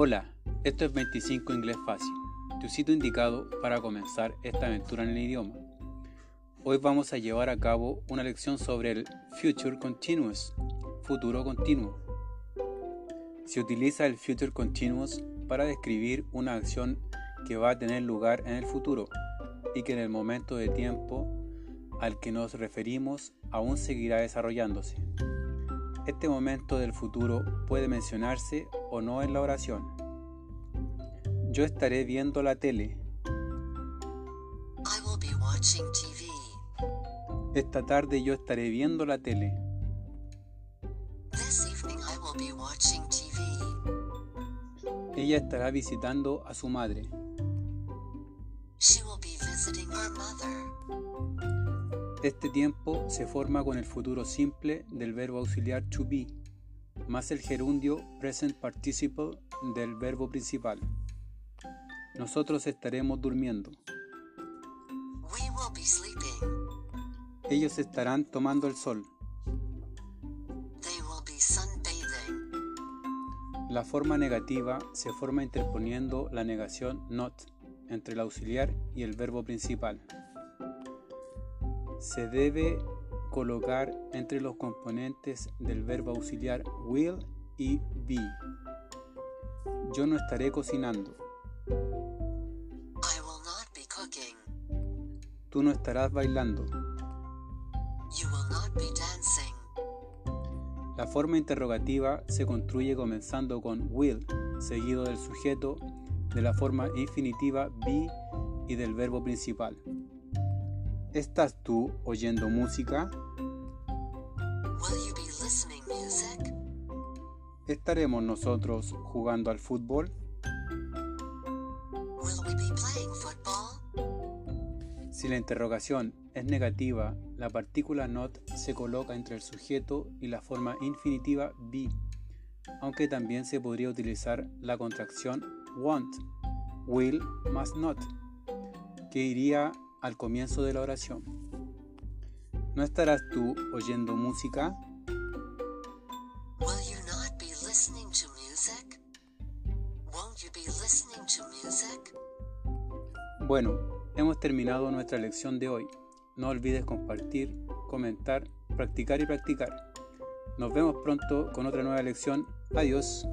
Hola, esto es 25 Inglés Fácil, tu sitio indicado para comenzar esta aventura en el idioma. Hoy vamos a llevar a cabo una lección sobre el Future Continuous, futuro continuo. Se utiliza el Future Continuous para describir una acción que va a tener lugar en el futuro y que en el momento de tiempo al que nos referimos aún seguirá desarrollándose. Este momento del futuro puede mencionarse o no en la oración. Yo estaré viendo la tele. Esta tarde yo estaré viendo la tele. Ella estará visitando a su madre. Este tiempo se forma con el futuro simple del verbo auxiliar to be, más el gerundio present participle del verbo principal. Nosotros estaremos durmiendo. Ellos estarán tomando el sol. La forma negativa se forma interponiendo la negación not entre el auxiliar y el verbo principal se debe colocar entre los componentes del verbo auxiliar will y be. Yo no estaré cocinando. Tú no estarás bailando. La forma interrogativa se construye comenzando con will, seguido del sujeto, de la forma infinitiva be y del verbo principal. ¿Estás tú oyendo música? ¿Estaremos nosotros jugando al fútbol? Si la interrogación es negativa, la partícula not se coloca entre el sujeto y la forma infinitiva be, aunque también se podría utilizar la contracción want, will más not, que iría al comienzo de la oración. ¿No estarás tú oyendo música? Bueno, hemos terminado nuestra lección de hoy. No olvides compartir, comentar, practicar y practicar. Nos vemos pronto con otra nueva lección. Adiós.